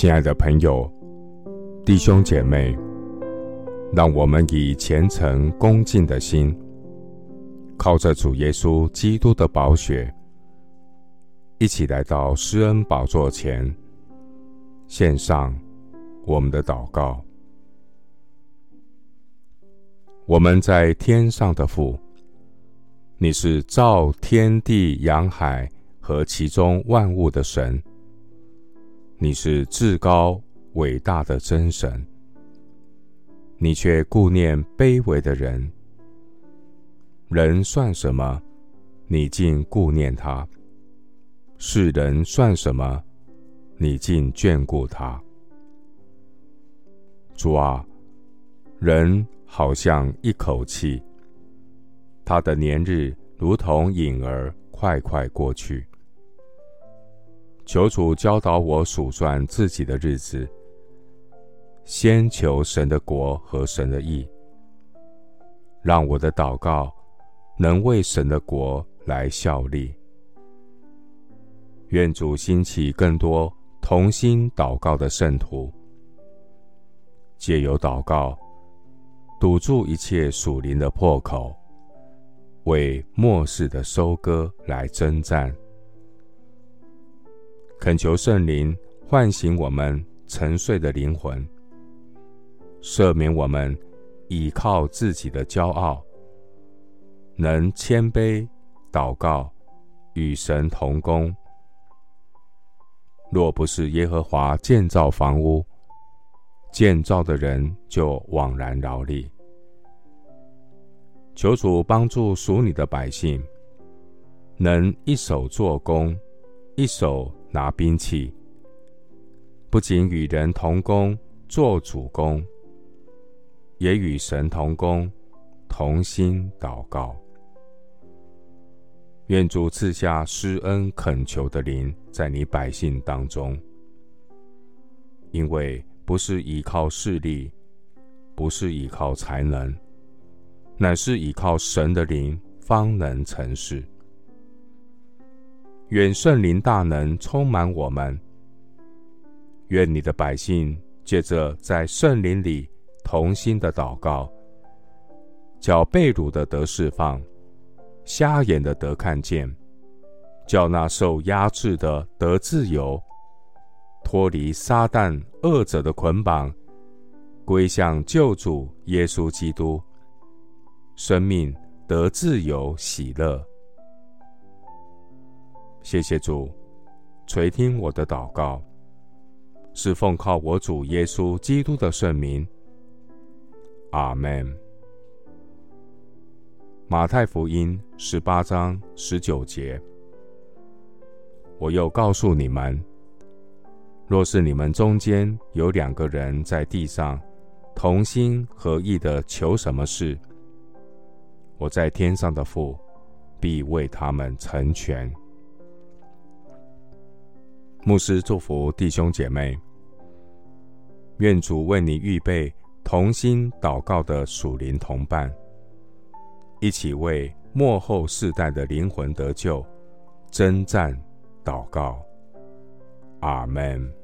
亲爱的朋友、弟兄姐妹，让我们以虔诚恭敬的心，靠着主耶稣基督的宝血，一起来到施恩宝座前，献上我们的祷告。我们在天上的父，你是造天地洋海和其中万物的神。你是至高伟大的真神，你却顾念卑微的人。人算什么？你竟顾念他；世人算什么？你竟眷顾他。主啊，人好像一口气，他的年日如同影儿，快快过去。求主教导我数算自己的日子，先求神的国和神的义，让我的祷告能为神的国来效力。愿主兴起更多同心祷告的圣徒，借由祷告堵住一切属灵的破口，为末世的收割来征战。恳求圣灵唤醒我们沉睡的灵魂，赦免我们倚靠自己的骄傲，能谦卑祷告，与神同工。若不是耶和华建造房屋，建造的人就枉然劳力。求主帮助属你的百姓，能一手做工，一手。拿兵器，不仅与人同工做主工，也与神同工，同心祷告。愿主赐下施恩恳求的灵在你百姓当中，因为不是依靠势力，不是依靠才能，乃是依靠神的灵，方能成事。愿圣灵大能充满我们。愿你的百姓借着在圣灵里同心的祷告，叫被掳的得释放，瞎眼的得看见，叫那受压制的得自由，脱离撒旦恶者的捆绑，归向救主耶稣基督，生命得自由喜乐。谢谢主，垂听我的祷告，是奉靠我主耶稣基督的圣名。阿门。马太福音十八章十九节，我又告诉你们：若是你们中间有两个人在地上同心合意的求什么事，我在天上的父必为他们成全。牧师祝福弟兄姐妹，愿主为你预备同心祷告的属灵同伴，一起为末后世代的灵魂得救，征战祷告。阿门。